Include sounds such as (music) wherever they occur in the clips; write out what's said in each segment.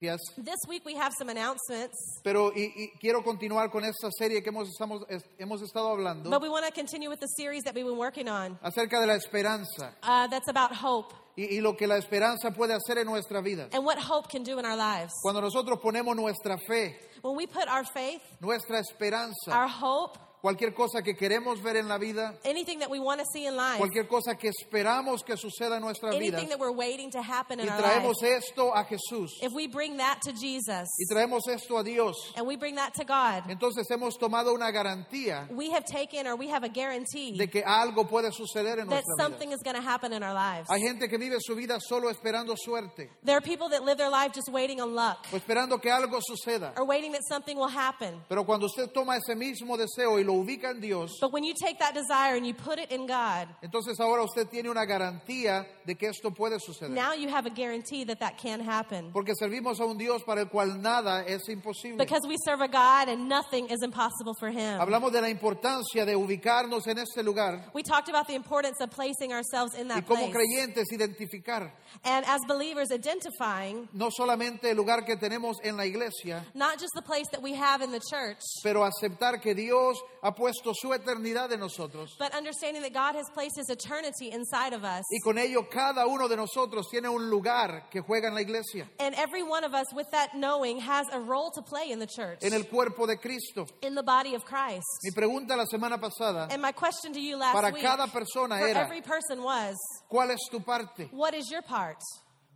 This week we have some announcements, pero y, y quiero continuar con esta serie que hemos, estamos, es- hemos estado hablando but we want to continue with the series that we've been working on. acerca de la esperanza Uh, that's about hope y, y lo que la esperanza puede hacer en nuestra vida. and what hope can do in our lives. Cuando nosotros ponemos nuestra fe, When we put our faith, nuestra esperanza, our hope, cualquier cosa que queremos ver en la vida, anything that we want to see in life, cualquier cosa que esperamos que suceda en nuestra vida, anything that we're waiting to happen in y our traemos esto a Jesús if we bring that to Jesus y traemos esto a Dios, and we bring that to God, entonces hemos tomado una garantía we have taken or we have a guarantee de que algo puede suceder en that nuestra something vida. is going to happen in our lives. Hay gente que vive su vida solo esperando suerte There are people that live their life just waiting on luck o esperando que algo suceda. or waiting that something will happen. Pero cuando usted toma ese mismo deseo y lo ubica en Dios, But when you take that desire and you put it in God, entonces ahora usted tiene una garantía de que esto puede suceder. now you have a guarantee that that can happen. Porque servimos a un Dios para el cual nada es imposible. Because we serve a God and nothing is impossible for Him. Hablamos de la importancia de ubicarnos en este lugar We talked about the importance of placing ourselves in y that como place. creyentes identificar And as believers, identifying no solamente el lugar que tenemos en la iglesia, not just the place that we have in the church, pero aceptar que Dios ha puesto su eternidad en nosotros. but understanding that God has placed His eternity inside of us. Y con ello cada uno de nosotros tiene un lugar que juega en la iglesia, And every one of us, with that knowing, has a role to play in the church, en el cuerpo de Cristo. in the body of Christ. Mi pregunta la semana pasada, And my question to you last para week cada persona for era, every person was, ¿cuál es tu parte? what is your part?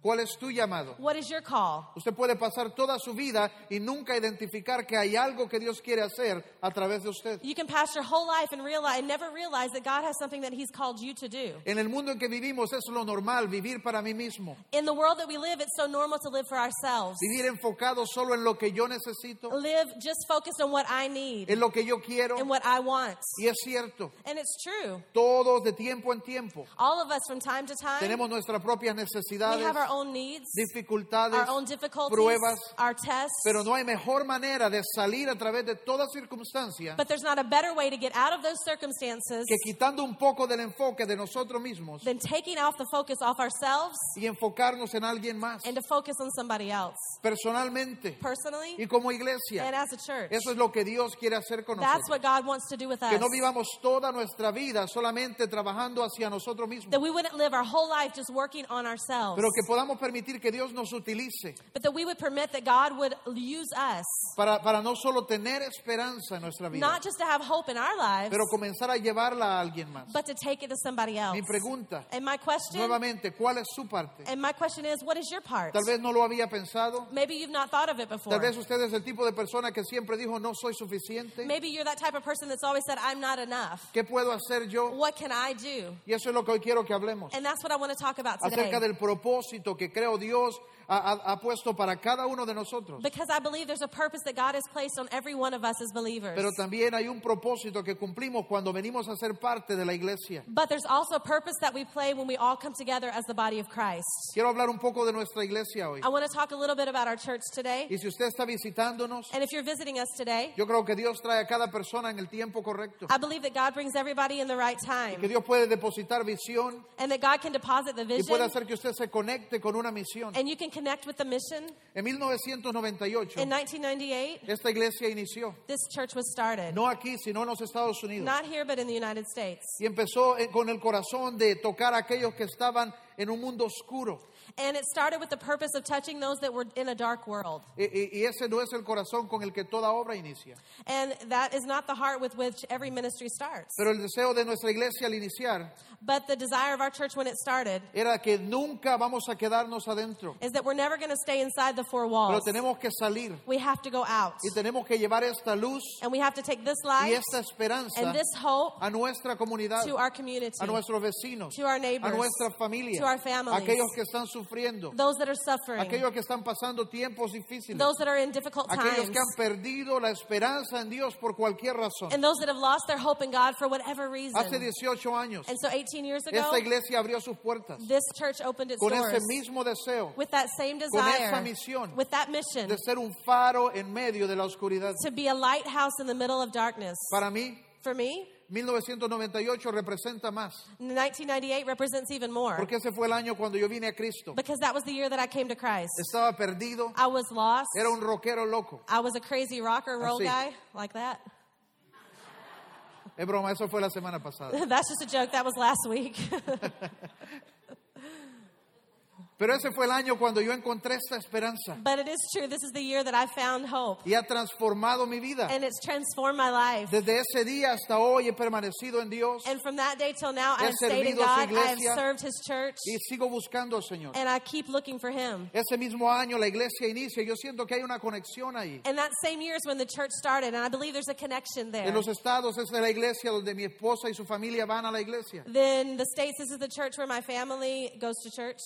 ¿Cuál es tu llamado? What is your call? Usted puede pasar toda su vida y nunca identificar que hay algo que Dios quiere hacer a través de usted. You can pass your whole life and realize and never realize that God has something that He's called you to do. En el mundo en que vivimos es lo normal, vivir para mí mismo, In the world that we live, it's so normal to live for ourselves. vivir enfocado solo en lo que yo necesito, Live just focused on what I need en lo que yo quiero. and what I want. Y es cierto, And it's true. todos de tiempo en tiempo All of us from time to time, tenemos nuestras propias we necesidades, have our own needs, dificultades, our own difficulties, pruebas, our tests. pero no hay mejor manera de salir a través de toda circunstancia But there's not a better way to get out of those circumstances que quitando un poco del enfoque de nosotros mismos than taking off the focus off ourselves y enfocarnos en alguien más, and to focus on somebody else. personalmente Personally y como iglesia. and as a church. Eso es lo que Dios quiere hacer con That's nosotros. what God wants to do with Que us. no vivamos toda nuestra vida solamente trabajando hacia nosotros mismos, That we wouldn't live our whole life just working on ourselves. pero que podamos permitir que Dios nos utilice But that we would permit that God would use us, para, para no solo tener esperanza en nuestra vida, not just to have hope in our lives, pero comenzar a llevarla a alguien más. but to take it to somebody else. Mi pregunta, And my question, nuevamente, ¿cuál es su parte? and my question is, what is your part? Tal vez no lo había pensado. Maybe you've not thought of it before. Tal vez usted es el tipo de persona que siempre dijo no soy suficiente. Maybe you're that type of person that's always said, I'm not enough. ¿Qué puedo hacer yo? What can I do? Y eso es lo que hoy quiero que hablemos. And that's what I want to talk about today. Acerca del propósito que creo Dios ha, ha- puesto para cada uno de nosotros. Because I believe there's a purpose that God has placed on every one of us as believers. Pero también hay un propósito que cumplimos cuando venimos a ser parte de la iglesia. But there's also a purpose that we play when we all come together as the body of Christ. Quiero hablar un poco de nuestra iglesia hoy. I want to talk a little bit about our church today. Y si usted está visitándonos, And if you're visiting us today, yo creo que Dios trae a cada persona en el tiempo correcto. I believe that God brings everybody in the right Que time Dios puede depositar visión and that God can deposit the y puede vision hacer que usted se conecte con una misión. and you can connect with the mission. En 1998, In 1998, esta iglesia inició. this church was started. No aquí, sino en los Estados Unidos. Not here, but in the United States. Y empezó eh, con el corazón de tocar a aquellos que estaban en un mundo oscuro. And it started with the purpose of touching those that were in a dark world. Y, y- y ese no es el corazón con el que toda obra inicia. And that is not the heart with which every ministry starts. Pero el deseo de nuestra iglesia al iniciar But the desire of our church when it started era que nunca vamos a quedarnos adentro, is that we're never going to stay inside the four pero walls. tenemos que salir We have to go out. y tenemos que llevar esta luz And we have to take this y light esta esperanza and this hope a nuestra comunidad, to our community, a nuestros vecinos, to our a nuestra familia, to our families, aquellos que están sufriendo, those that are suffering, aquellos que están pasando tiempos difíciles, those that are in difficult aquellos times, que han perdido la esperanza en Dios por cualquier razón. and those that have lost their hope in God for whatever reason. Hace 18 años, And so 18 years ago, esta iglesia abrió sus puertas this church opened its con doors ese mismo deseo with that same esa desire, misión with that mission de ser un faro en medio de la oscuridad. to be a lighthouse in the middle of darkness. Para mí, For me, 1998 representa más, 1998 represents even more porque ese fue el año cuando yo vine a Cristo. because that was the year that I came to Christ. Estaba perdido, I was lost. era un rockero loco. I was a crazy rocker roll Así. guy like that. Es broma, eso fue la semana pasada. (laughs) That's just a joke. That was last week. (laughs) Pero ese fue el año cuando yo encontré esta esperanza but it is true. This is the year that I found hope. y ha transformado mi vida. And it's transformed my life. Desde ese día hasta hoy he permanecido en Dios And from that day till now, He I have stayed in servido a su God. I have iglesia. served His church. y sigo buscando al Señor. And I keep looking for Him. Ese mismo año la iglesia inicia yo siento que hay una conexión ahí. And that same year is when the church started. And I believe there's a connection there. En los estados es la iglesia donde mi esposa y su familia van a la iglesia. Then the States, this is the church where my family goes to church.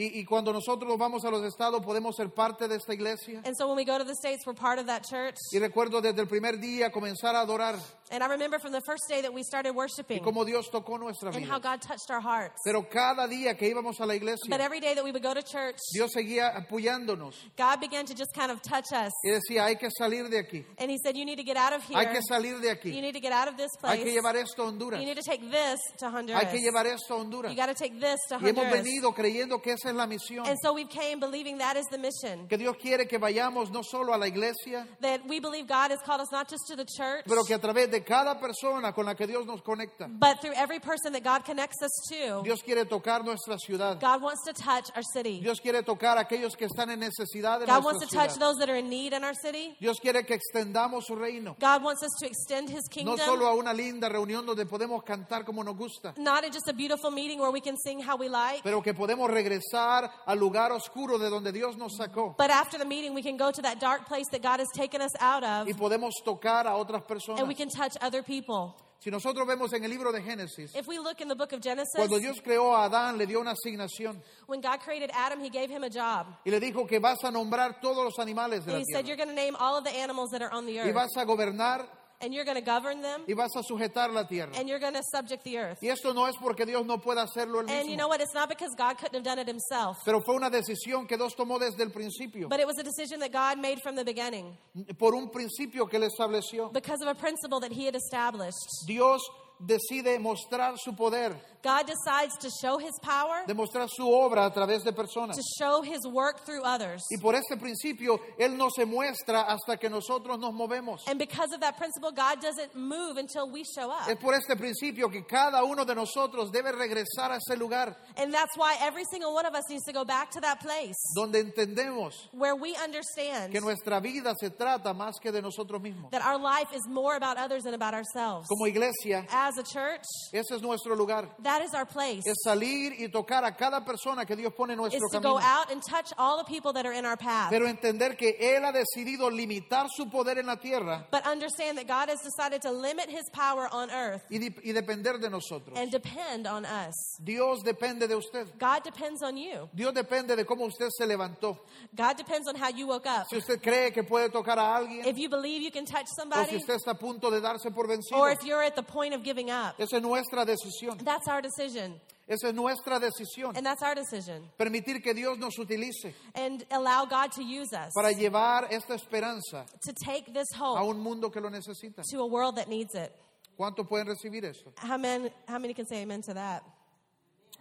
Y, y cuando nosotros vamos a los estados podemos ser parte de esta iglesia. And so when we go to the States, we're part of that church. Y recuerdo desde el primer día comenzar a adorar And I remember from the first day that we started y worshiping cómo Dios tocó nuestra and how vida. God touched our hearts. Pero cada día que íbamos a la But iglesia, every day that we would go to church, Dios seguía apoyándonos God began to just kind of touch us. y decía, hay que salir de aquí, And He said, You need to get out of hay here. que salir de You aquí, need to get out of this hay place. que llevar esto a Honduras, You need to take this to Honduras. hay que llevar esto a Honduras. You got to take this to Y hemos Honduras. venido creyendo que esa es la misión, And so we came believing that is the mission. que Dios quiere que vayamos no solo a la iglesia, That we believe God has called us not just to the church, pero que a través de cada persona con la que Dios nos conecta, but through every person that God connects us to. Dios quiere tocar nuestra ciudad. God wants to touch our city. Dios quiere tocar a aquellos que están en necesidad de God nuestra wants to touch ciudad. those that are in need in our city. Dios quiere que extendamos su reino, God wants us to extend His no kingdom. solo a una linda reunión donde podemos cantar como nos gusta, Not in just a beautiful meeting where we can sing how we like, pero que podemos regresar al lugar oscuro de donde Dios nos sacó but after the meeting we can go to that dark place that God has taken us out of y podemos tocar a otras and we personas. can touch other people. Si nosotros vemos en el libro de Génesis, If we look in the book of Genesis, cuando Dios creó a Adán, le dio una asignación when God created Adam, He gave him a job. y le dijo que vas a nombrar todos los animales de la He said, tierra You're going to name all of the animals that are on the y earth, vas a gobernar and you're going to govern them, y vas a sujetar la tierra. and you're going to subject the earth. Y esto no es porque Dios no pueda hacerlo él And you know what? It's not because God couldn't have done it Himself, pero fue una decisión que Dios tomó desde el principio, but it was a decision that God made from the beginning por un principio que él estableció. because of a principle that He had established. Dios decide mostrar su poder, God decides to show His power, demostrar su obra a través de personas. to show His work through others. Y por este principio, Él no se muestra hasta que nosotros nos movemos. And because of that principle, God doesn't move until we show Es up. por este principio que cada uno de nosotros debe regresar a ese lugar And that's why every single one of us needs to go back to that place donde entendemos where we understand que nuestra vida se trata más que de nosotros mismos. that our life is more about others than about ourselves. Como iglesia, As a church, ese es nuestro lugar. that is our place. Es salir y tocar a cada persona que Dios pone en Is nuestro to go out and touch all the people that are in our path. Pero entender que Él ha decidido limitar su poder en la tierra But understand that God has decided to limit his power on earth y, di- y depender de nosotros. and depend on us. Dios depende de usted. God depends on you. Dios depende de cómo usted se levantó. God depends on how you woke up. Si usted cree que puede tocar a alguien If you believe you can touch o si somebody, usted está a punto de darse por vencido, or if you're at the point of giving up, esa es nuestra decisión. that's our decision. Esa es nuestra decisión. And that's our decision. Permitir que Dios nos utilice And allow God to use us para llevar esta esperanza to take this hope a un mundo que lo necesita. to a world that needs it. ¿Cuántos pueden recibir eso? How many, how many can say amen to that?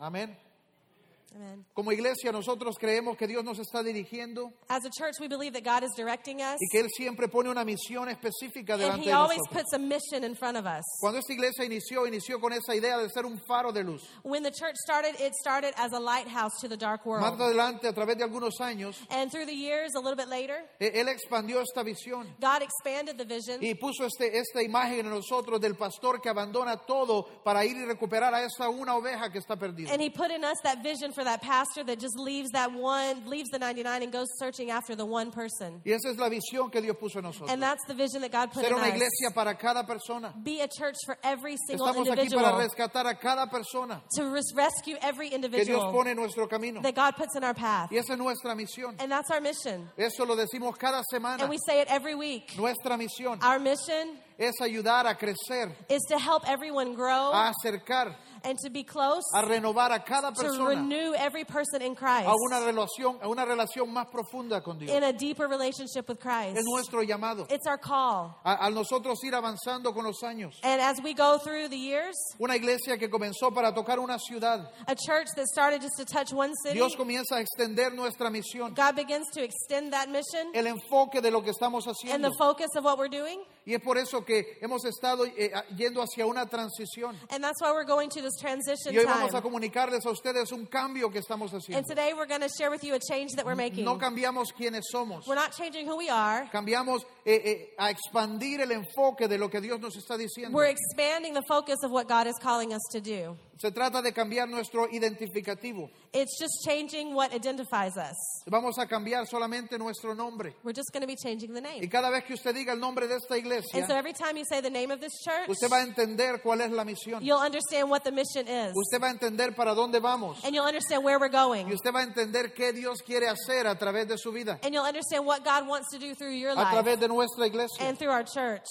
Amén. Amen. Como iglesia nosotros creemos que Dios nos está dirigiendo As a church, we believe that God is directing us, y que Él siempre pone una misión específica and delante He de always nosotros. puts a mission in front of us. Cuando esta iglesia inició, inició con esa idea de ser un faro de luz. When the church started, it started as a lighthouse to the dark Más world. adelante, a través de algunos años, And through the years, a little bit later, eh, Él expandió esta visión God expanded the vision y puso este, esta imagen en nosotros del pastor que abandona todo para ir y recuperar a esa una oveja que está perdida. and He put in us that vision for that pastor that just leaves that one, leaves the 99 and goes searching after the one person. Y esa es la visión que Dios puso en nosotros. And that's the vision that God put Ser in una us. iglesia para cada persona. Be a church for every single Estamos aquí para rescatar a cada persona To res- rescue every individual. que Dios individual pone en nuestro camino. that God puts in our path. Y esa es nuestra misión. And that's our mission. Eso lo decimos cada semana. And we say it every week. Nuestra misión Our mission es ayudar a crecer, is to help everyone grow a acercar, and to be close, a renovar a cada to renew every person in Christ a una relación, a una relación más profunda con Dios. in a deeper relationship with Christ. Es nuestro llamado. It's our call. A, a nosotros ir avanzando con los años. And as we go through the years, Una iglesia que comenzó para tocar una ciudad. a church that started just to touch one city, Dios comienza a extender nuestra misión, God begins to extend that mission el enfoque de lo que estamos and the focus of what we're doing. Y es por eso que hemos estado eh, yendo hacia una transición. And that's why we're going to this transition Y hoy vamos a time. comunicarles a ustedes un cambio que estamos And haciendo. today we're going to share with you a change that we're making. No cambiamos quiénes somos. We're not changing who we are. Cambiamos eh, eh, a expandir el enfoque de lo que Dios nos está diciendo. We're expanding the focus of what God is calling us to do. Se trata de cambiar nuestro identificativo. It's just changing what identifies us. Vamos a cambiar solamente nuestro nombre. We're just going to be changing the Y name. cada vez que usted diga el nombre de esta And so iglesia, every time you say the name of this church, usted va a entender cuál es la misión. you'll understand what the mission is. Usted va a entender para dónde vamos. And you'll understand where we're going. Y usted va a entender qué Dios quiere hacer a través de su vida, And you'll understand what God wants to do through your a life través de nuestra iglesia. and through our church.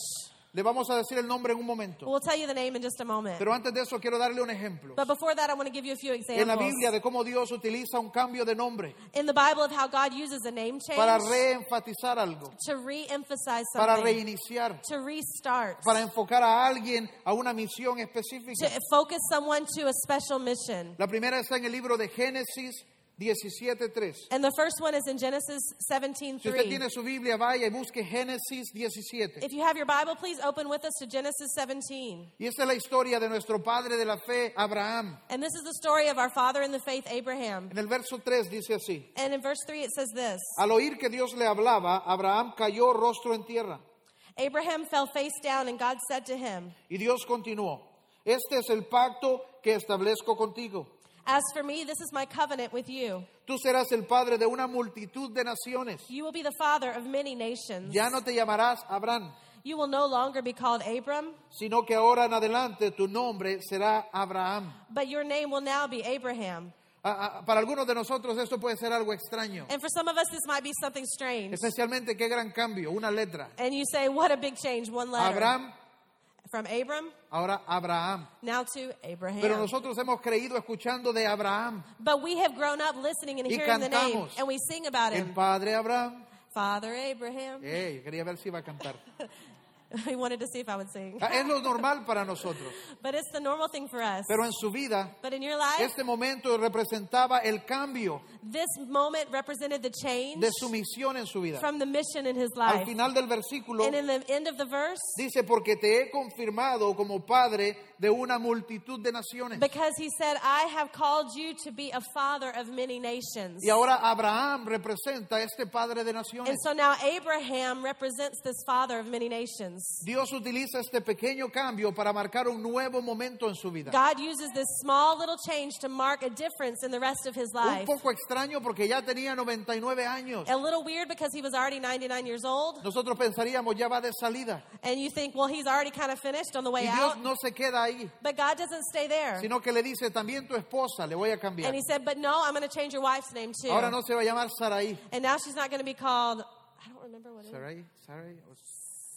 Le vamos a decir el nombre en un momento. We'll tell you the name in just a moment. Pero antes de eso quiero darle un ejemplo. But before that, I want to give you a few En la examples. Biblia de cómo Dios utiliza un cambio de nombre In the Bible of how God uses a name para change reenfatizar algo, to re-emphasize para something, reiniciar, to restart, para enfocar a alguien a una misión específica. to focus someone to a special mission. La primera está en el libro de Génesis 17.3. And the first one is in Genesis Si usted 17:3. tiene su Biblia, vaya y busque Génesis 17. If you have your Bible, please open with us to Genesis 17. Y esta es la historia de nuestro padre de la fe, Abraham. And this is the story of our father in the faith, Abraham. En el verso 3 dice así. And in verse 3 it says this Al oír que Dios le hablaba, Abraham cayó rostro en tierra. Abraham fell face down, and God said to him, Y Dios continuó, este es el pacto que establezco contigo. As for me, this is my covenant with you. Tú serás el padre de una multitud de naciones. You will be the father of many nations. Ya no te llamarás Abraham, You will no longer be called Abram, sino que ahora en adelante tu nombre será Abraham. but your name will now be Abraham. Ah, ah, para algunos de nosotros esto puede ser algo extraño, And for some of us, this might be something strange. especialmente qué gran cambio, una letra. And you say, What a big change, one letter. Abraham, From Abram, ahora Abraham. now to Abraham. Pero nosotros hemos creído escuchando de Abraham, But we have grown up listening and Y hearing the name, and we sing about el padre Abraham. Father Abraham. Eh, quería ver si iba a cantar. (laughs) (laughs) we wanted to see if I would sing. Ah, Es lo (laughs) normal para nosotros, But it's the normal thing for us. pero en su vida But in your life, este momento representaba el cambio this moment represented the change de su misión en su vida. from the mission in his Al life. final del versículo And in the end of the verse, dice, porque te he confirmado como padre de una multitud de naciones. because he said, I have called you to be a father of many nations. Y ahora Abraham representa este padre de And naciones. so now Abraham represents this father of many nations. Dios utiliza este pequeño cambio para marcar un nuevo momento en su vida. God uses this small little change to mark a difference in the rest of his Un life. poco extraño porque ya tenía 99 años. A little weird because he was already 99 years old. Nosotros pensaríamos ya va de salida. And you think, well, he's already kind of finished on the way Y Dios out. no se queda ahí, But God doesn't stay there. sino que le dice también tu esposa le voy a cambiar. And he said, but no, I'm going to change your wife's name too. Ahora no se va a llamar Sarai. And now she's not going to be called, I don't remember what it is. Sarai, Sarai.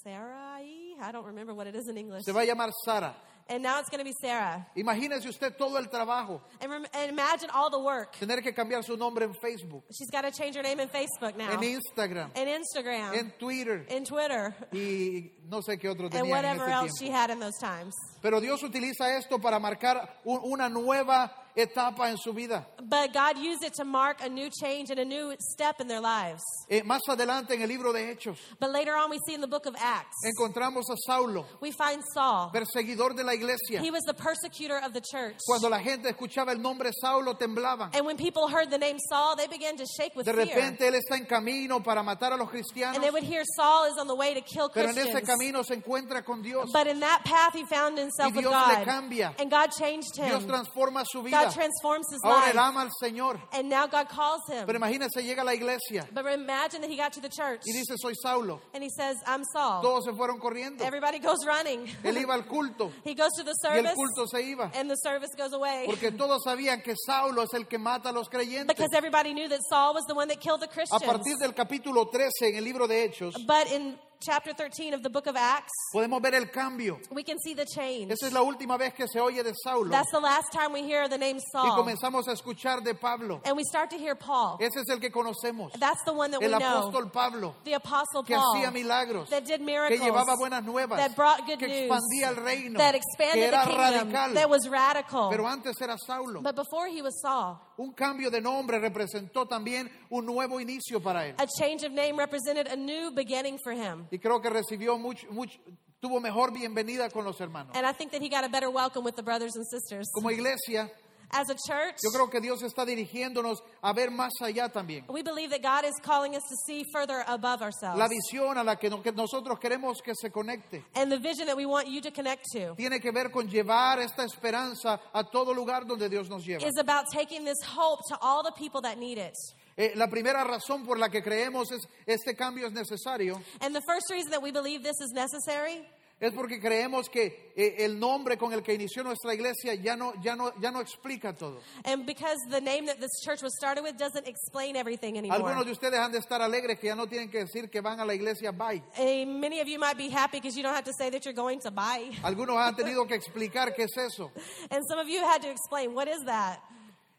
Sarai? I don't remember what it is in English. Se va a llamar Sara. And now it's going to be Sarah. Imagínese usted todo el trabajo, And, and imagine all the work. tener que cambiar su nombre en Facebook, She's got to change her name in Facebook now. en Instagram, and Instagram. en Twitter in Twitter. y no sé qué otro And tenía en whatever ese else she tiempo. had in those times. Pero Dios utiliza esto para marcar un- una nueva etapa en su vida. But God used it to mark a new change and a new step in their lives. Eh, más adelante en el libro de Hechos But later on, we see in the book of Acts, encontramos a Saulo, we find Saul. perseguidor de la iglesia. He was the persecutor of the church. Cuando la gente escuchaba el nombre Saulo temblaban. And when people heard the name Saul, they began to shake with De fear. repente él está en camino para matar a los cristianos, And they would hear Saul is on the way to kill pero en ese Christians. camino se encuentra con Dios. But in that path, he found himself Y with Dios le cambia. And God changed Dios him. transforma su vida. God transforms his Ahora life. él ama al Señor. And now God calls him. Pero imagínese, llega a la iglesia But imagine that he got to the church y dice, soy Saulo. and he says, I'm Saul. Todos se fueron corriendo. Everybody goes running. Él (laughs) iba al culto He goes to the y el service culto se iba. and the service goes away. Porque todos sabían que Saulo es el que mata a los creyentes. Because everybody knew that Saul was the one that killed the A Christians. partir del capítulo 13 en el libro de Hechos, But in chapter 13 of the book of Acts, podemos ver el cambio. we can see the change. Esa es la última vez que se oye de Saulo. That's the last time we hear the name Y Saul. comenzamos a escuchar de Pablo. And we start to hear Paul. Ese es el que conocemos. That's the one that we El know. apóstol Pablo, The apostle que Paul. hacía milagros, that did que miracles. llevaba buenas nuevas, that brought good que news. expandía el reino, that que expanded era the kingdom. radical. That was radical. Pero antes era Saulo. but before he was Saul, Un cambio de nombre representó también un nuevo inicio para él. a change of name represented a new beginning for him. Y creo que recibió mucho, mucho, tuvo mejor bienvenida con los hermanos. And I think that he got a better welcome with the brothers and sisters. Como iglesia, As a church, yo creo que Dios está dirigiéndonos a ver más allá también. we believe that God is calling us to see further above ourselves. La visión a la que no- que nosotros queremos que se conecte and the vision that we want you to connect to tiene que ver con llevar esta esperanza a todo lugar donde Dios nos lleva. is about taking this hope to all the people that need it. Eh, la primera razón por la que creemos es este cambio es necesario And the first reason that we believe this is necessary es porque creemos que eh, el nombre con el que inició nuestra iglesia ya no, ya no, ya no explica todo. and because the name that this church was started with doesn't explain everything anymore. Algunos de ustedes han de estar alegres que ya no tienen que decir que van a la iglesia bye. Eh, many of you might be happy because you don't have to say that you're going to buy. Algunos han (laughs) tenido que explicar qué es eso. And some of you had to explain, what is that?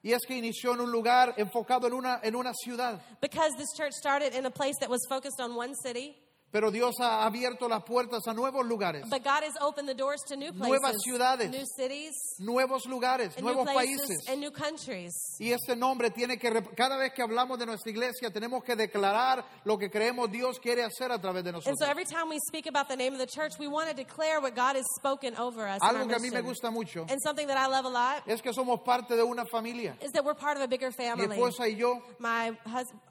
Y es que inició en un lugar enfocado en una, en una ciudad. Because this church started in a place that was focused on one city, Pero Dios ha abierto las puertas a nuevos lugares, but God has opened the doors to new places, Nuevas ciudades. new cities, nuevos lugares, and new nuevos places, países. and new countries. Y este nombre tiene que, cada vez que hablamos de nuestra iglesia, tenemos que declarar lo que creemos Dios quiere hacer a través de And so nosotros. every time we speak about the name of the church, we want to declare what God has spoken over us. Algo que a mí me gusta mucho And something that I love a lot es que somos parte de una familia. is that we're part of a bigger Mi family. esposa y yo My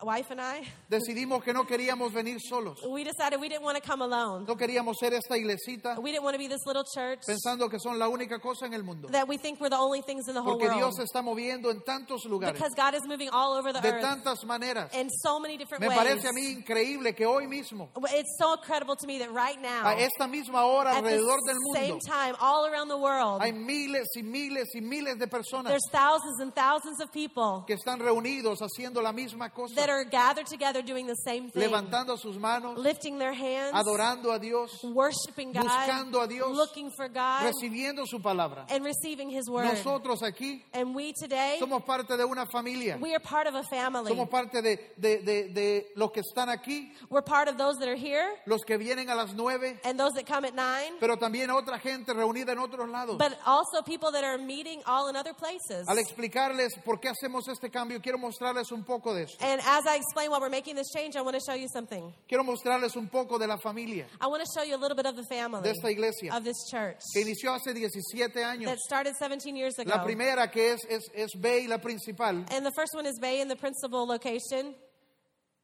wife and I, decidimos que no queríamos venir solos. (laughs) we decided we didn't want to come alone. No queríamos ser esta iglesita We didn't want to be this little church pensando que son la única cosa en el mundo. that we think we're the only things in the whole Porque world. Dios se está moviendo en tantos lugares, Because God is moving all over the de earth tantas maneras. in so many different Me ways. parece a mí increíble que hoy mismo, It's so incredible to me that right now, a esta misma hora at the alrededor del same time, all around the world, hay miles y miles y miles de personas there's thousands and thousands of people que están reunidos haciendo la misma cosa, that are gathered together doing the same thing, levantando sus manos, lifting their hands, adorando a Dios, worshiping God, buscando a Dios, looking for God, recibiendo su palabra. and receiving His word. Nosotros aquí and we today, somos parte de una familia, we are part of a family. somos parte de, de, de, de los que están aquí, We're part of those that are here los que vienen a las nueve, and those that come at nine, pero también otra gente reunida en otros lados. but also people that are meeting all in other places. Al explicarles por qué hacemos este cambio, quiero mostrarles un poco de eso. And as I explain why we're making this change, I want to show you something. Quiero mostrarles un poco de la familia I want to show you a little bit of the family de esta iglesia of this church que inició hace 17 años. that started 17 years ago. La primera que es, es, es Bey, la principal, And the first one is Bay, and the principal location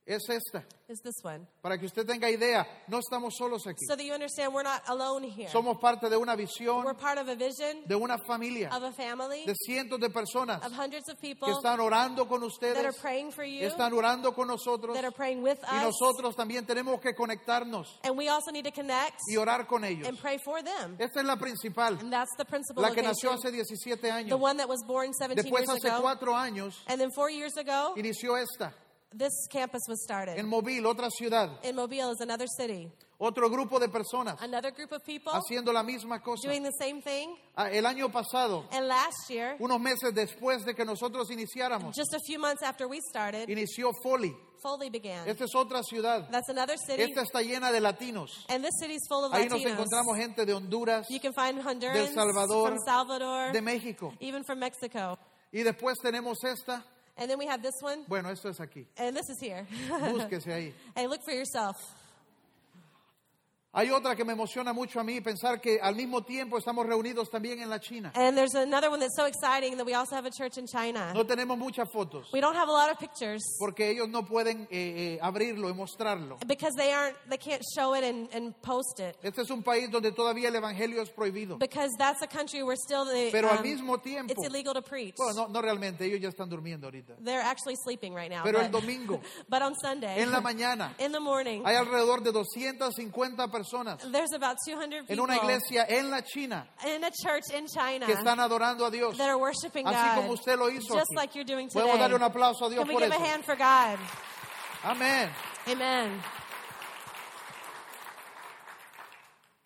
es esta. is this one. Para que usted tenga idea, no estamos solos aquí. So that you understand, we're not alone here. Somos parte de una visión, We're part of a vision, de una familia, of a family, de cientos de personas of hundreds of que people están orando con that are ustedes, praying for you, están orando con nosotros that are praying with y us. nosotros también tenemos que conectarnos And we also need to connect y orar con ellos. and pray for them. Esta es la principal, And that's the principal la que nació hace 17 The años. one that was born 17 Después years hace ago. cuatro años And then four years ago, inició esta, this campus was started. en Mobile, otra ciudad, In Mobile is another city. otro grupo de personas Another group of people haciendo la misma cosa. doing the same thing. Ah, El año pasado, And last year, unos meses después de que nosotros iniciáramos, just a few months after we started, inició Foley. Foley began. Esta es otra ciudad. That's another city. Esta está llena de latinos. And this city's full of Ahí nos Latinos. encontramos gente de Honduras, You can find Hondurans, Salvador, from Salvador, de México. even from Mexico. Y después tenemos esta. And then we have this one, Bueno, esto es aquí. and this is here. Búsquese ahí. (laughs) hey, look for yourself. Hay otra que me emociona mucho a mí pensar que al mismo tiempo estamos reunidos también en la China. And there's another one that's so exciting that we also have a church in China. No tenemos muchas fotos We don't have a lot of pictures porque ellos no pueden eh, eh, abrirlo y mostrarlo. because they aren't they can't show it and, and post it. Este es un país donde todavía el evangelio es prohibido. Because that's a country where still the Pero al um, mismo tiempo, it's illegal to preach. bueno, no, no realmente, ellos ya están durmiendo ahorita. They're actually sleeping right now. Pero el but, domingo, (laughs) but on Sunday, en la (laughs) mañana, in the morning, hay alrededor de 250 personas there's about 200 en people una iglesia en la China in a church in China que están adorando a Dios. that are worshiping Así God como usted lo hizo just aquí. like you're doing today. Podemos darle un aplauso a Dios Can we por give eso. a hand for God? Amén. Amen.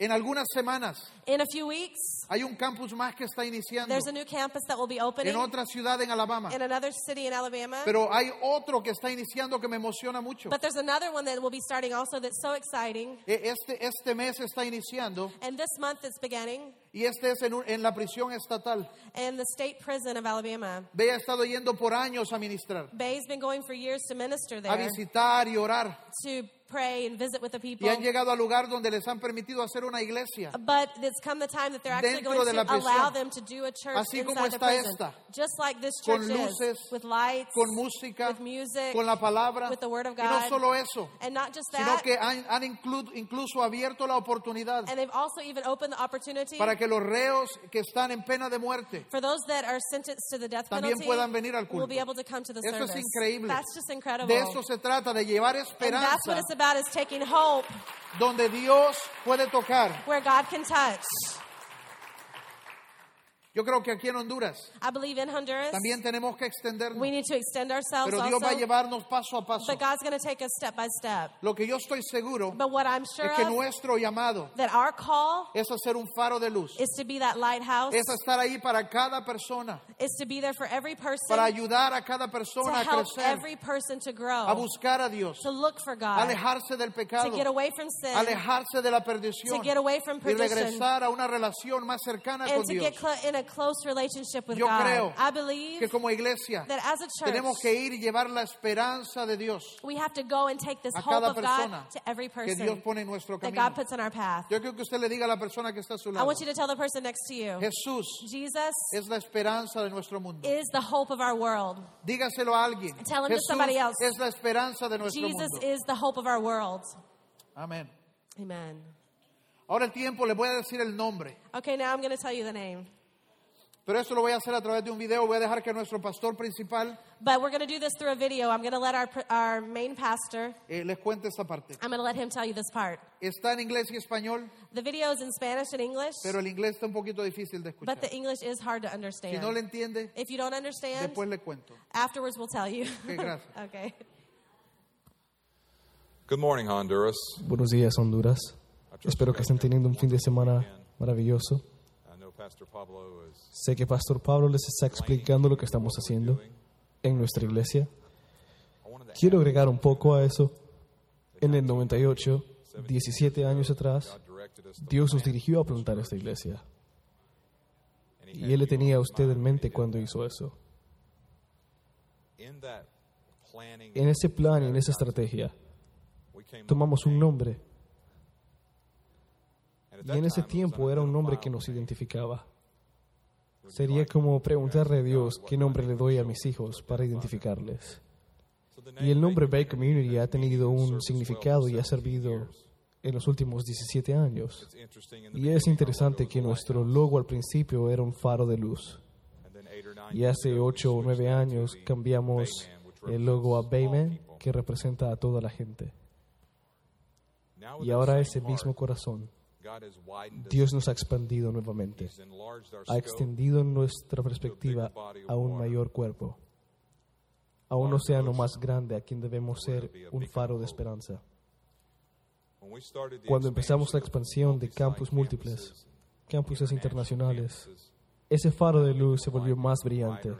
En algunas semanas In a few weeks, hay un campus más que está iniciando there's a new campus that will be opening en otra ciudad en Alabama. in another city in Alabama. Pero hay otro que está iniciando que me emociona mucho. But there's another one that will be starting also that's so exciting. E- Este, este mes está iniciando And this month it's beginning y este es en, un- en la prisión estatal. in the state prison of Alabama. Bea ha estado yendo por años a ministrar, Bay's been going for years to minister a there, visitar y orar. to pray and visit with the people. Y han llegado al lugar donde les han permitido hacer una iglesia. But it's come the time that they're actually going de to la prisión. allow them to do a church Así como inside the está prison. esta. Just like this Con church luces, is, with lights, Con música, with music, con la palabra. with the word of Y no God. solo eso, and not just sino that, que han, han inclu- incluso abierto la oportunidad and they've also even opened the opportunity para que los reos que están en pena de muerte for those that are sentenced to the death También penalty puedan venir al will culto. be able to come to the Eso es increíble. That's just incredible. De eso se trata, de llevar esperanza about is taking hope donde Dios puede tocar. where God can touch. Yo creo que aquí en Honduras I believe in Honduras, también tenemos que extendernos, we need to extend ourselves pero Dios va a llevarnos paso a paso. but God's going to take us step by step. Lo que yo estoy seguro But what I'm sure es que of, nuestro llamado that our call es hacer un faro de luz, is to be that lighthouse, es estar ahí para cada persona, is to be there for every person, para ayudar a cada to persona a help crecer, every person to grow, a buscar a Dios, to look for a God, alejarse del to pecado, get away from sin, alejarse de la perdición. To get away from y perdition, regresar a una relación más cercana con to Dios. get cl- in a close relationship with Yo God. creo I believe que como iglesia that as a church, tenemos que ir y llevar la esperanza de Dios we have to go and take this a hope cada of God to every que person Dios pone en nuestro that camino. God puts on our path. Yo creo que usted le diga a la persona que está a su I lado, want you to tell the person next to you, Jesús Jesus es la esperanza de nuestro mundo. is the hope of our world. Dígaselo a alguien. Tell him to Jesús somebody else. es la esperanza de nuestro Jesus mundo. is the hope of our world. Amén. Amen. Ahora el tiempo, le voy a decir el nombre. Okay, now I'm going to tell you the name. Pero esto lo voy a hacer a través de un video. Voy a dejar que nuestro pastor principal But we're going to do this through a video. I'm going to let our, our main pastor, eh, les cuente esta parte. I'm going to let him tell you this part. Está en inglés y español, The video is in Spanish and English, pero el inglés está un poquito difícil de but escuchar. the English is hard to Si understand. no le entiende, If you don't understand, después le cuento. afterwards we'll tell you. Ok, gracias. (laughs) okay. Good morning, Honduras. Buenos días, Honduras. Espero que estén teniendo un fin de semana maravilloso. Sé que Pastor Pablo les está explicando lo que estamos haciendo en nuestra iglesia. Quiero agregar un poco a eso. En el 98, 17 años atrás, Dios nos dirigió a plantar esta iglesia. Y Él le tenía a usted en mente cuando hizo eso. En ese plan y en esa estrategia, tomamos un nombre. Y en ese tiempo era un nombre que nos identificaba. Sería como preguntarle a Dios qué nombre le doy a mis hijos para identificarles. Y el nombre Bay Community ha tenido un significado y ha for 17 servido en los últimos 17 años. Y es interesante que nuestro logo al principio era un faro de luz. and then eight or nine Y hace ago, we 8 o switched 9 that to años cambiamos el logo a Bayman, que representa a toda la gente. Y ahora same ese mismo corazón, Dios nos ha expandido nuevamente. Ha extendido nuestra perspectiva a un mayor cuerpo, a un océano más grande a quien debemos ser un faro de esperanza. Cuando empezamos la expansión de campus múltiples, campuses, internacionales, ese faro de luz se volvió más brillante,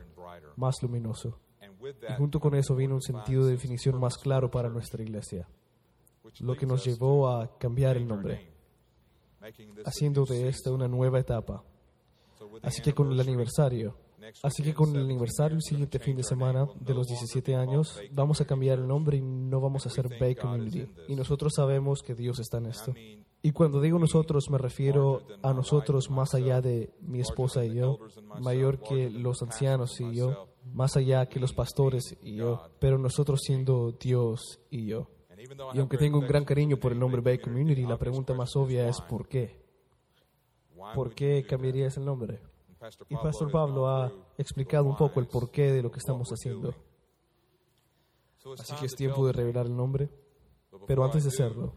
más luminoso. Y junto con eso vino un sentido de definición más claro para nuestra iglesia, lo que nos llevó a cambiar el nombre, name, making this a haciendo de esta una nueva etapa. Así que con el aniversario, así que con el 17 aniversario el siguiente fin de semana de los longer 17 be called años, vamos a cambiar el nombre y no vamos a ser Bay Community. Y nosotros sabemos que Dios está en esto. Y cuando digo nosotros me refiero a nosotros más allá de mi esposa y yo, mayor que los ancianos y yo, más allá que los pastores y yo, pero nosotros siendo Dios y yo. Y aunque tengo un gran cariño por el nombre Bay Community, la pregunta más obvia es? ¿por qué? ¿Por qué cambiarías el nombre? Y Pastor Pablo ha explicado un poco el porqué de lo que estamos haciendo. Así que es tiempo de revelar el nombre. Pero antes de hacerlo,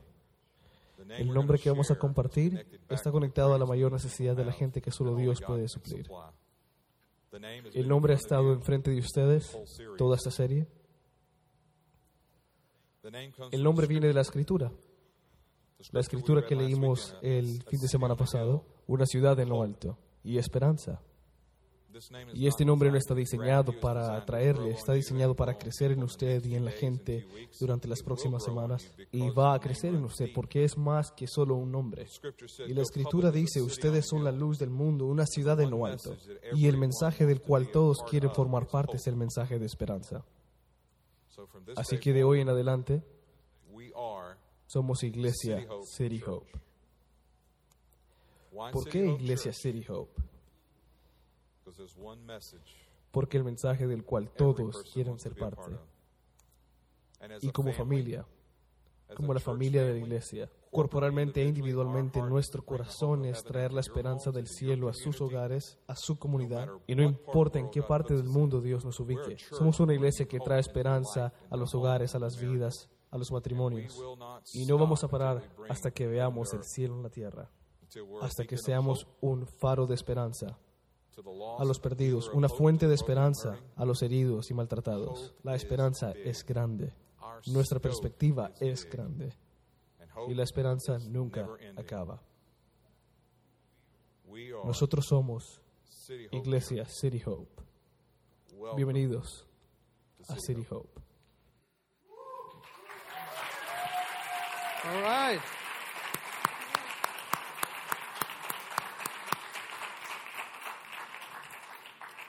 el nombre que vamos a compartir está conectado a la mayor necesidad de la gente que solo Dios puede suplir. El nombre ha estado enfrente de ustedes toda esta serie. El nombre viene de la escritura. La escritura que leímos el fin de semana pasado, una ciudad en lo alto y esperanza. Y este nombre no está diseñado para atraerle, está diseñado para crecer en usted y en la gente durante las próximas semanas. Y va a crecer en usted porque es más que solo un nombre. Y la escritura dice, ustedes son la luz del mundo, una ciudad en lo alto. Y el mensaje del cual todos quieren formar parte es el mensaje de esperanza. Así que de hoy en adelante somos Iglesia City Hope. ¿Por qué Iglesia City Hope? Porque el mensaje del cual todos quieren ser parte. Y como familia, como la familia de la iglesia, corporalmente e individualmente, nuestro corazón es traer la esperanza del cielo a sus hogares, a su comunidad, y no importa en qué parte del mundo Dios nos ubique. Somos una iglesia que trae esperanza a los hogares, a las vidas, a los matrimonios. Y no vamos a parar hasta que veamos el cielo en la tierra, hasta que seamos un faro de esperanza a los perdidos, una fuente de esperanza a los heridos y maltratados. La esperanza es grande. Nuestra perspectiva es grande. Y la esperanza nunca acaba. Nosotros somos Iglesia City Hope. Bienvenidos a City Hope. All right.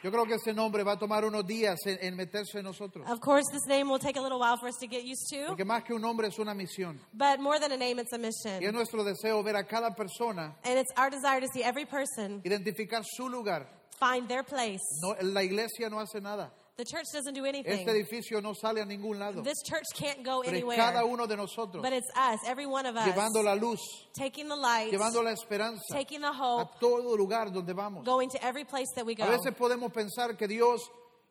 Yo creo que ese nombre va a tomar unos días en, en meterse en nosotros. Of course, this name will take a little while for us to get used to, Porque más que un nombre es una misión. but more than a name, it's a Y es mission. nuestro deseo ver a cada persona And it's our desire to see every person identificar su lugar. find their place. No, la iglesia no hace nada. The church doesn't do Este anything. edificio no sale a ningún lado. This church can't go Pero anywhere. cada uno de nosotros But it's us, every one of us, llevando la luz, taking the light, llevando la esperanza taking the a hope, todo lugar donde vamos. going to every place that we A go. veces podemos pensar que Dios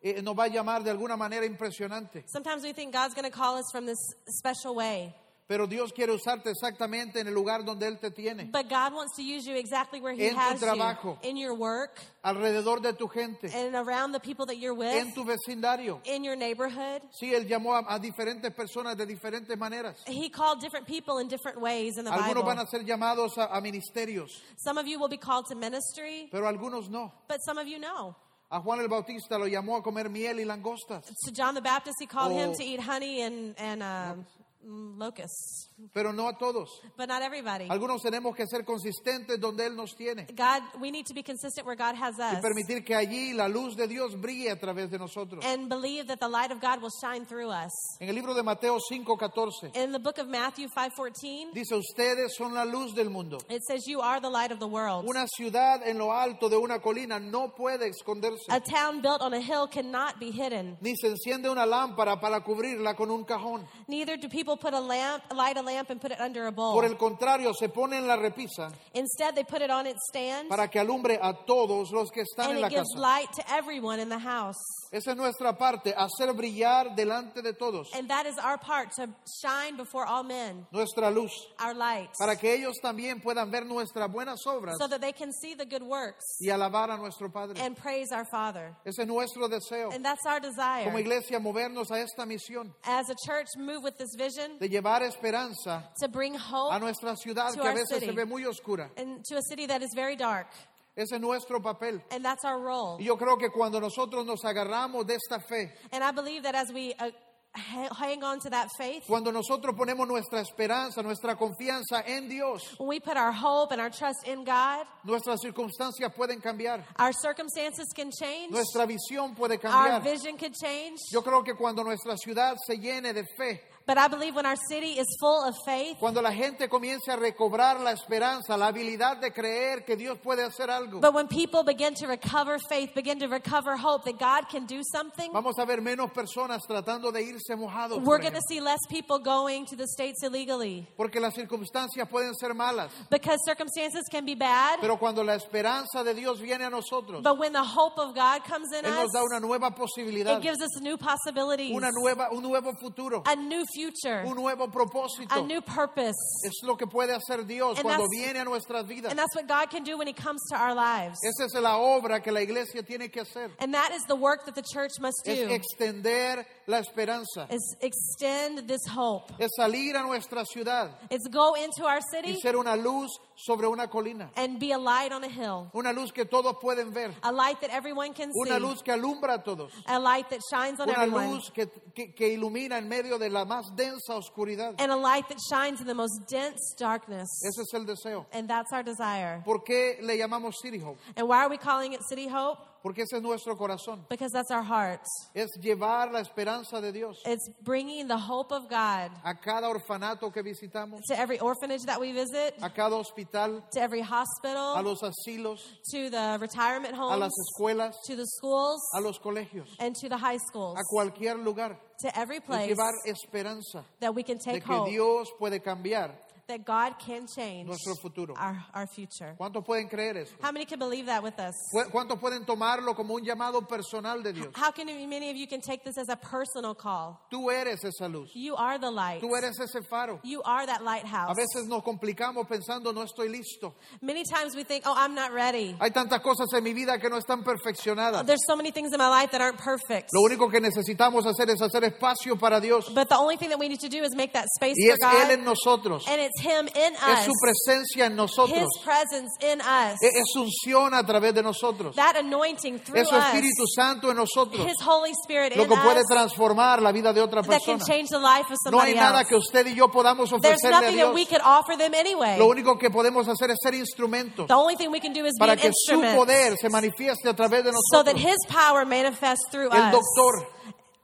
eh, nos va a llamar de alguna manera impresionante, Sometimes we think God's going to call us from this special way. Pero Dios quiere usarte exactamente en el lugar donde Él te tiene, But God wants to use you exactly where He En tu has trabajo. you. In your work, alrededor de tu gente, and around the people that you're with, en tu vecindario. in your neighborhood. Sí, Él llamó a, a diferentes personas de diferentes maneras. He called different people in different ways in the Algunos van Bible. a ser llamados a, a ministerios, Some of you will be called to ministry, pero algunos no. but some of you know. A Juan el Bautista lo llamó a comer miel y langostas, To John the Baptist, he called him Oh. to eat honey and, and um, locusts, pero no a todos. but not everybody. Algunos tenemos que ser consistentes donde Él nos tiene God, we need to be consistent where God has y us permitir que allí la luz de Dios brille a través de nosotros. and believe that the light of God will shine through us. En el libro de Mateo 5:14 In the book of Matthew 5:14, dice, ustedes son la luz del mundo. it says you are the light of the world. Una ciudad en lo alto de una colina no puede esconderse, A town built on a hill cannot be hidden. ni se enciende una lámpara para cubrirla con un cajón. Neither do people put a lamp, light a lamp and put it under a bowl. Por el contrario, se pone en la repisa Instead, they put it on its stand para que alumbre a todos los que están and en la it gives casa. light to everyone in the house. Esa es nuestra parte, hacer brillar delante de todos And that is our part to shine before all men, nuestra luz, our light, para que ellos también puedan ver nuestras buenas obras so that they can see the good works y alabar a nuestro Padre. and praise our Father. Ese es nuestro deseo. And that's our Como desire. iglesia, movernos a esta misión As a church, move with this vision de llevar esperanza to bring a hope nuestra ciudad to que a veces city. se ve muy oscura. and to a city that is very dark. Ese es nuestro papel. And that's our role. Y yo creo que cuando nosotros nos agarramos de esta fe, And I believe that as we uh, ha- hang on to that faith, cuando nosotros ponemos nuestra esperanza, nuestra confianza en Dios, when we put our hope and our trust in God, nuestras circunstancias pueden cambiar, our circumstances can change, nuestra visión puede our cambiar. vision could change. Yo creo que cuando nuestra ciudad se llene de fe, But I believe when our city is full of faith, cuando la gente comience a recobrar la esperanza, la habilidad de creer que Dios puede hacer algo, but when people begin to recover faith, begin to recover hope that God can do something, vamos a ver menos personas tratando de irse mojados. we're going to ejemplo. see less people going to the states illegally. Porque las circunstancias pueden ser malas, Because circumstances can be bad, pero cuando la esperanza de Dios viene a nosotros, but when the hope of God comes in Él us, nos da una nueva posibilidad, it gives us new possibilities, una nueva, un nuevo futuro. a new future, un nuevo propósito. a new purpose. Es lo que puede hacer Dios And cuando that's- viene a nuestras vidas. And that's what God can do when He comes to our lives. Esa es la obra que la iglesia tiene que hacer. And that is the work that the church must Es do. extender la esperanza. Is extend this hope. Es salir a nuestra ciudad It's go into our y city ser una luz sobre una colina. and be a light on a hill. Una luz que todos pueden ver. A light that everyone can Una see. luz que alumbra a todos. A light that shines on Una everyone. luz que, que- que ilumina en medio de la más densa oscuridad. And a light that shines in the most dense darkness. Ese es el deseo. And that's our desire. ¿Por qué le llamamos City Hope? And why are we calling it City Hope? Porque ese es nuestro corazón. Because that's our hearts. Es llevar la esperanza de Dios It's bringing the hope of God a cada orfanato que visitamos, to every orphanage that we visit, a cada hospital, to every a hospital, los asilos, to the retirement a las homes, escuelas, to the schools, a los colegios, and to the high schools. a cualquier lugar. To every Es place llevar esperanza that we can de take que hope Dios puede cambiar. That God can change nuestro futuro. our, our future. ¿Cuántos pueden creer eso? How many can believe that with us? ¿Cu- ¿Cuántos pueden tomarlo como un llamado personal de Dios? How can many of you can take this as a personal call? Tú eres esa luz. You are the light. Tú eres ese faro. You are that A lighthouse. veces nos complicamos pensando no estoy listo. Many times we think, oh, I'm not ready. Hay tantas cosas en mi vida que no están perfeccionadas. There's so many things in my life that aren't perfect. Lo único que necesitamos hacer es hacer espacio para Dios. But the only thing that we need to do is make that space Y for es Él God. en nosotros. And Him in Es us. su presencia en nosotros. His presence in us. E- Es unción a través de nosotros. That anointing through Es su us. Espíritu Santo en nosotros. His Holy Spirit Lo in que puede us. transformar la vida de otra That can persona. change the life of No hay somebody nada else. que usted y yo podamos There's ofrecerle a nothing that we Dios. could offer them anyway. Lo único que podemos hacer es ser instrumentos The only thing we can do is be para an que su poder se manifieste a través de so that nosotros. His power manifests through El us.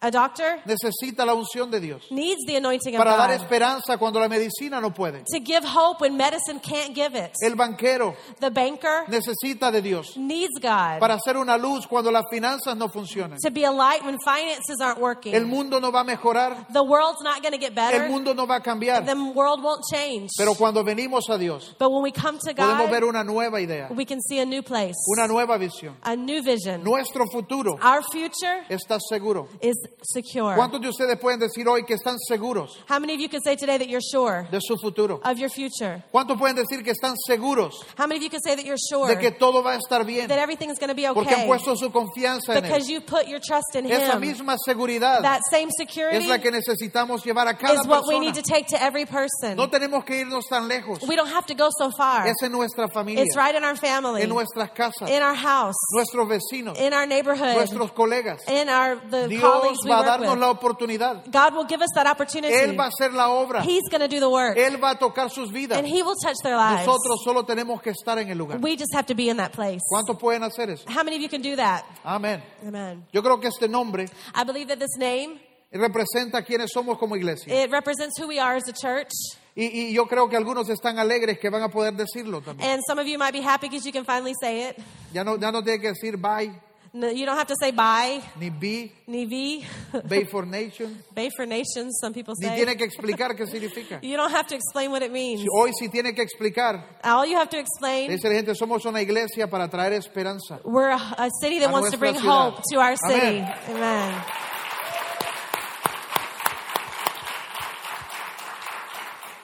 A doctor necesita la unción de Dios needs the anointing of para dar God esperanza cuando la medicina no puede. to give hope when medicine can't give it. El banquero The banker necesita de Dios needs God para hacer una luz cuando las finanzas no funcionan. to be a light when finances aren't working. El mundo no va a mejorar, The world's not going to get el better. mundo no va a cambiar, The world won't change. pero cuando venimos a Dios But when we come to podemos ver God, una nueva idea, we can see a new place, una nueva visión. a new vision. Nuestro futuro Our future está seguro. is secure. ¿Cuántos de ustedes pueden decir hoy que están seguros How many of you can say today that you're sure de su futuro? of your future? ¿Cuántos pueden decir que están seguros How many of you can say that you're sure de que todo va a estar bien? that everything's going to be Porque han okay puesto su confianza en because Él. you put your trust in Esa Him? misma seguridad That same es security la que necesitamos llevar a cada is what we need to take to every person. No tenemos que irnos tan lejos. We don't have to go so far. Es en nuestra familia, It's right in our family, en nuestras casas, in our house, nuestros vecinos, in our neighborhood, nuestros colegas. in our the Dios colleagues we va a work darnos with. la oportunidad. God will give us that opportunity. Él va a hacer la obra. He's going to do the work, Él va a tocar sus vidas. and He will touch their lives. Nosotros solo tenemos que estar en el lugar. We just have to be in that place. ¿Cuántos pueden hacer eso? How many of you can do that? Amén. Amen. Yo creo que este nombre I believe that this name representa quiénes somos como iglesia. it represents who we are as a church, Y, y yo creo que algunos están alegres que van a poder decirlo también. and some of you might be happy because you can finally say it. Ya no, ya no tiene que decir bye, No, you don't have to say bye, ni be, ni V, bay for nation, (laughs) Bay for nations. Some people ni say. tiene que explicar qué (laughs) significa. You don't have to explain what it means. Hoy sí tiene que explicar. All you have to explain la gente, somos una iglesia para traer esperanza. We're a, city that wants to bring ciudad. hope to our city. Amén. Amen.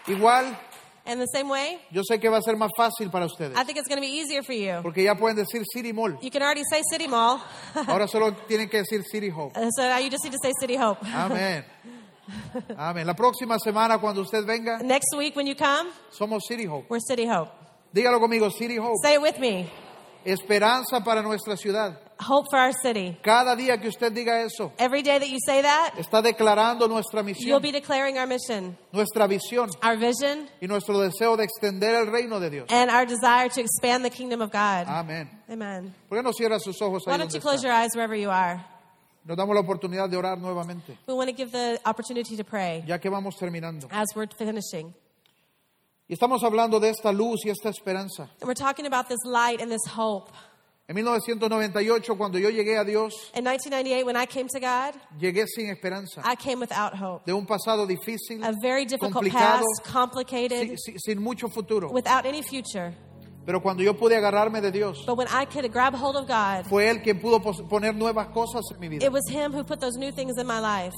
Igual, In the same way, yo sé que va a ser más fácil para ustedes. I think it's going to be easier for you. Porque ya pueden decir City Mall. You can already say City Mall. (laughs) Ahora solo tienen que decir City Hope. so now you just need to say City Hope. Amén. (laughs) Amén. La próxima semana cuando usted venga, Next week when you come, somos City Hope. we're City Hope. Dígalo conmigo, City Hope. Say it with me. Esperanza para nuestra ciudad. Hope for our city. Cada día que usted diga eso, Every day that you say that, está declarando nuestra you'll misión, be declaring our mission, nuestra visión our vision, y nuestro deseo de extender el reino de Dios. and our desire to expand the kingdom of God. Amén. Amen. ¿Por qué no cierra sus ojos Why ahí don't donde you close está? your eyes wherever you are? Nos damos la oportunidad de orar nuevamente, We want to give the opportunity to pray ya que vamos terminando. as we're finishing. Y estamos hablando de esta luz y esta esperanza. And we're talking about this light and this hope. En 1998, cuando yo llegué a Dios, In 1998, when I came to God, llegué sin esperanza, I came without hope. de un pasado difícil, A very difficult complicado, past, complicated, si- si- sin mucho futuro. without any future. Pero cuando yo pude agarrarme de Dios, But when I could grab hold of God, fue Él quien pudo pos- poner nuevas cosas en mi vida. it was Him who put those new things in my life.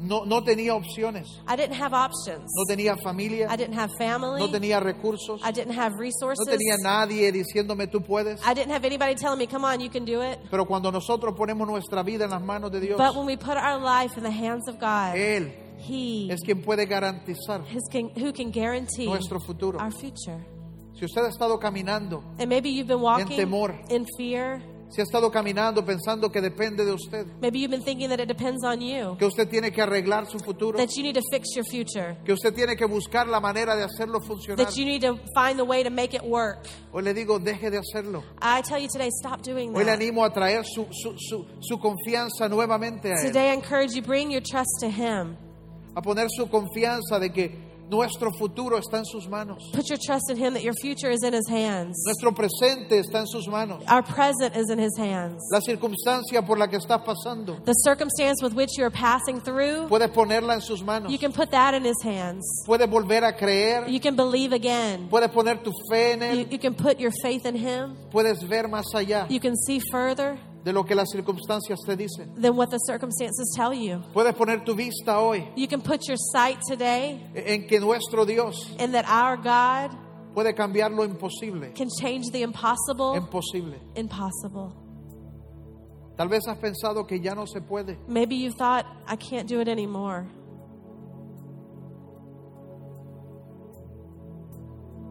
No, no tenía opciones. I didn't have options. No tenía familia. I didn't have family. No tenía recursos. I didn't have No resources. tenía nadie diciéndome tú puedes. I didn't have anybody telling me, come on, you can do it. Pero cuando nosotros ponemos nuestra vida en las manos de Dios, But when we put our life in the hands of God, Él He es quien puede garantizar is can, who can guarantee nuestro futuro. our future. Si usted ha estado caminando, And maybe you've been walking temor. in fear. Si ha estado caminando pensando que depende de usted, Maybe you've been thinking that it depends on you, que usted tiene que arreglar su futuro, that you need to fix your future, que usted tiene que buscar la manera de hacerlo funcionar. that you need to find the way to make it work. Hoy le digo, deje de hacerlo. I tell you today, stop doing Hoy le that. animo a traer su, su, su, su confianza nuevamente a Él, Today I encourage you, bring your trust to Him. a poner su confianza de que nuestro futuro está en sus manos, Put your trust in Him that your future is in His hands. nuestro presente está en sus manos, Our present is in His hands. la circunstancia por la que estás pasando, The circumstance with which you're passing through, puedes ponerla en sus manos, you can put that in His hands. puedes volver a creer, You can believe again. puedes poner tu fe en You, you can put your faith in Him. puedes ver más allá You can see further de lo que las circunstancias te dicen. than what the circumstances tell you. Puedes poner tu vista hoy You can put your sight today en que nuestro Dios in that our God puede cambiar lo imposible can change the impossible posible. impossible. Tal vez has pensado que ya no se puede. Maybe you thought, I can't do it anymore.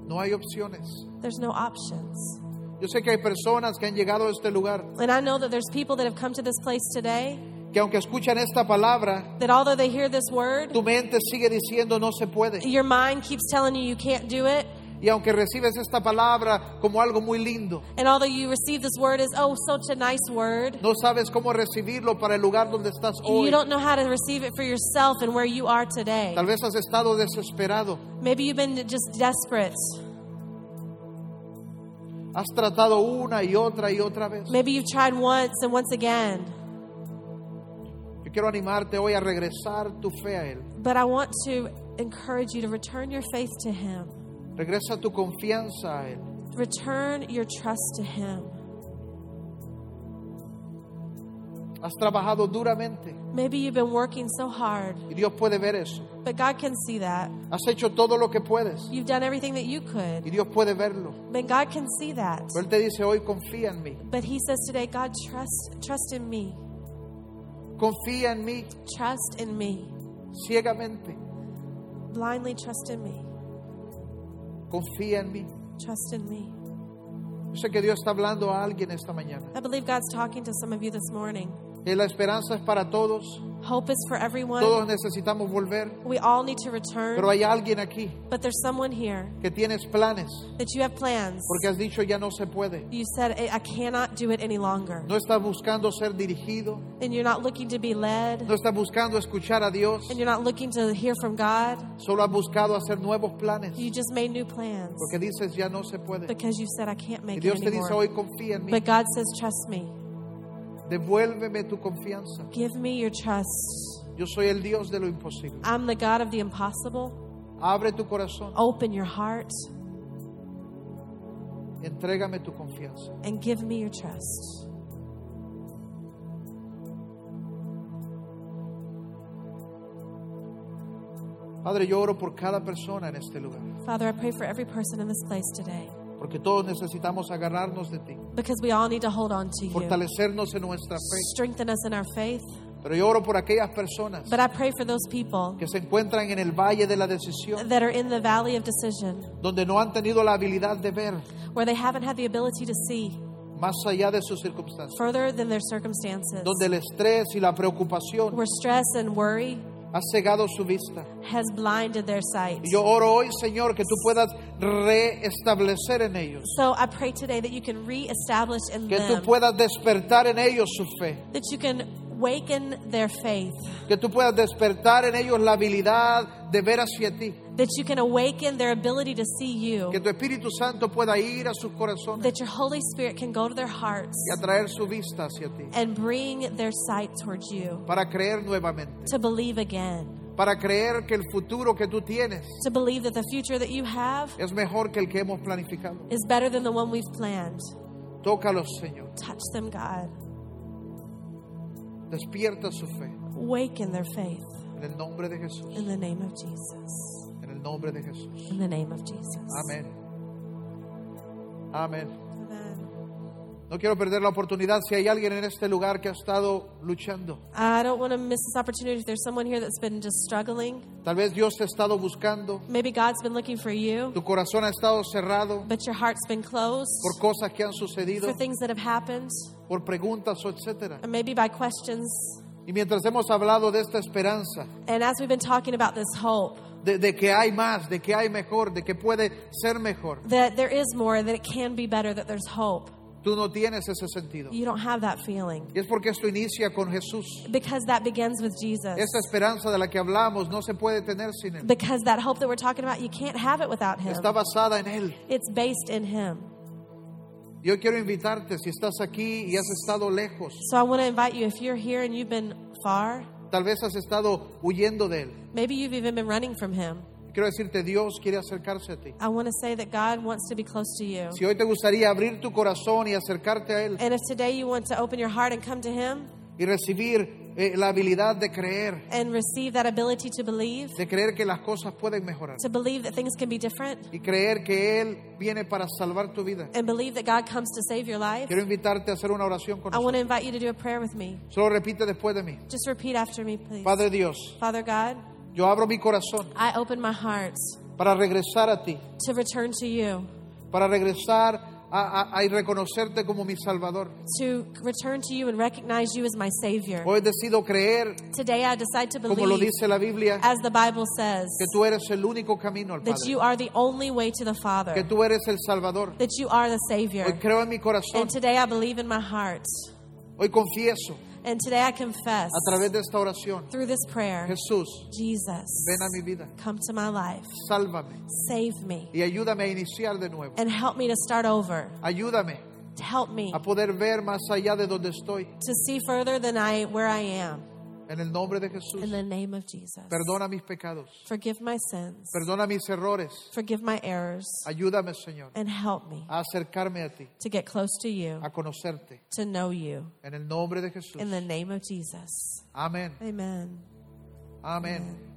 No hay opciones. There's no options. Yo sé que hay personas que han llegado a este lugar And I know that there's people that have come to this place today que aunque escuchan esta palabra, that although they hear this word, tu mente sigue diciendo no se puede. your mind keeps telling you you can't do it. Y aunque recibes esta palabra como algo muy lindo, And although you receive this word as, oh, such a nice word, no sabes cómo recibirlo para el lugar donde estás you hoy. don't know how to receive it for yourself and where you are today. Tal vez has estado desesperado. Maybe you've been just desperate. Has tratado una y otra y otra vez. Maybe you've tried once and once again. Yo quiero animarte hoy a regresar tu fe a Él. But I want to encourage you to return your faith to Him. Regresa tu confianza a Él. Return your trust to Him. Has trabajado duramente Maybe you've been working so hard, y Dios puede ver eso. but God can see that. Has hecho todo lo que puedes You've done everything that you y could, Dios puede verlo. but God can see that. Pero Él te dice hoy confía en mí. But He says today, God, trust, trust in me. Confía en mí Trust in me. ciegamente. Blindly trust in me. Confía en mí. Trust in me. Yo sé que Dios está hablando a alguien esta mañana. I believe God's talking to some of you this morning. La esperanza es para todos. Hope is for everyone. Todos necesitamos volver. We all need to return. Pero hay alguien aquí But there's someone here que tienes planes that you have plans. porque has dicho ya no se puede. You said, I cannot do it any longer. No estás buscando ser dirigido. And you're not looking to be led. No estás buscando escuchar a Dios. And you're not looking to hear from God. Solo has buscado hacer nuevos planes You just made new plans porque dices ya no se puede. because you said, I can't Y make it Dios te dice anymore. hoy confía en mí. But God says, trust me. Devuélveme tu confianza. Give me your trust. Yo soy el Dios de lo imposible. I'm the God of the impossible. Abre tu corazón. Open your heart Entrégame tu confianza. and give me your trust. Padre, yo oro por cada persona en este lugar. Father, I pray for every person in this place today Porque todos necesitamos agarrarnos de ti. because we all need to hold on to you. Fortalecernos en nuestra fe. Strengthen us in our faith. Pero yo oro por aquellas personas But I pray for those people que se encuentran en el valle de la decisión. that are in the valley of decision Donde no han tenido la habilidad de ver where they haven't had the ability to see más allá de sus circunstancias. further than their circumstances, Donde el estrés y la preocupación where stress and worry ha cegado su vista. has blinded their sight. Yo oro hoy, Señor, que tú puedas reestablecer en ellos. So I pray today that you can reestablish in Que tú puedas despertar en ellos su fe. that you can waken their faith, Que tú puedas despertar en ellos la habilidad de ver hacia ti. that you can awaken their ability to see you, Que tu Espíritu Santo pueda ir a sus corazones that your Holy Spirit can go to their hearts y atraer su vista hacia ti. and bring their sight towards you, Para creer nuevamente. to believe again, Para creer que el futuro que tú tienes to believe that the future that you have es mejor que el que hemos planificado. is better than the one we've planned. Tócalos, Señor. Touch them, God. Despierta su fe. Waken their faith. En el nombre de Jesús. In the name of Jesus. En el nombre de Jesús. In the name of Jesus. Amén. Amén. No quiero perder la oportunidad si hay alguien en este lugar que ha estado luchando. I don't want to miss this opportunity if there's someone here that's been just struggling. Tal vez Dios te ha estado buscando. Maybe God's been looking for you, Tu corazón ha estado cerrado but your heart's been closed por cosas que han sucedido, for things that have happened, por preguntas o etcétera. or maybe by questions. Y mientras hemos hablado de esta esperanza, And as we've been talking about this hope, de, de que hay más, de que hay mejor, de que puede ser mejor, that there is more, that it can be better, that there's hope, tú no tienes ese sentido. you don't have that feeling. Y es porque esto inicia con Jesús. Because that begins with Jesus. Esa esperanza de la que hablamos no se puede tener sin Él. Because that hope that we're talking about, you can't have it without Him. Está basada en Él. It's based in Him. Yo quiero invitarte, si estás aquí y has estado lejos, So I want to invite you, if you're here and you've been far, tal vez has estado huyendo de Él. maybe you've even been running from Him. Quiero decirte, Dios quiere acercarse a ti. I want to say that God wants to be close to you. Si hoy te gustaría abrir tu corazón y acercarte a Él And if today you want to open your heart and come to Him y recibir eh, la habilidad de creer, and receive that ability to believe, de creer que las cosas pueden mejorar to believe that things can be different, y creer que Él viene para salvar tu vida, and believe that God comes to save your life, quiero invitarte a hacer una oración con I want to invite you to do a prayer with me. Solo repite después de mí. Just repeat after me, please. Padre Dios, Father God, yo abro mi corazón I open my heart para regresar a ti, to return to you, para regresar a, a- a y reconocerte como mi Salvador. to return to you and recognize you as my Savior. Hoy decido creer, Today I decide to como lo believe, dice la Biblia, as the Bible says, que tú eres el único camino al that Padre, you are the only way to the que Father, tú eres el Salvador. that you are the Hoy Savior. creo en mi corazón, And today I believe in my heart. hoy confieso And today I confess a través de esta oración, through this prayer, Jesús, Jesus, ven a mi vida, come to my life, sálvame save me, y ayúdame a iniciar de nuevo. and help me to start over. Ayúdame Help me a poder ver más allá de donde estoy. to see further than I where I am. En el nombre de Jesús, In the name of Jesus. perdona mis pecados, Forgive my sins. perdona mis errores. Forgive my errors. Ayúdame, Señor, And help me a acercarme a ti, to get close to you, a conocerte. to know you. En el nombre de Jesús. In the name of Jesus. Amén. Amen. Amén.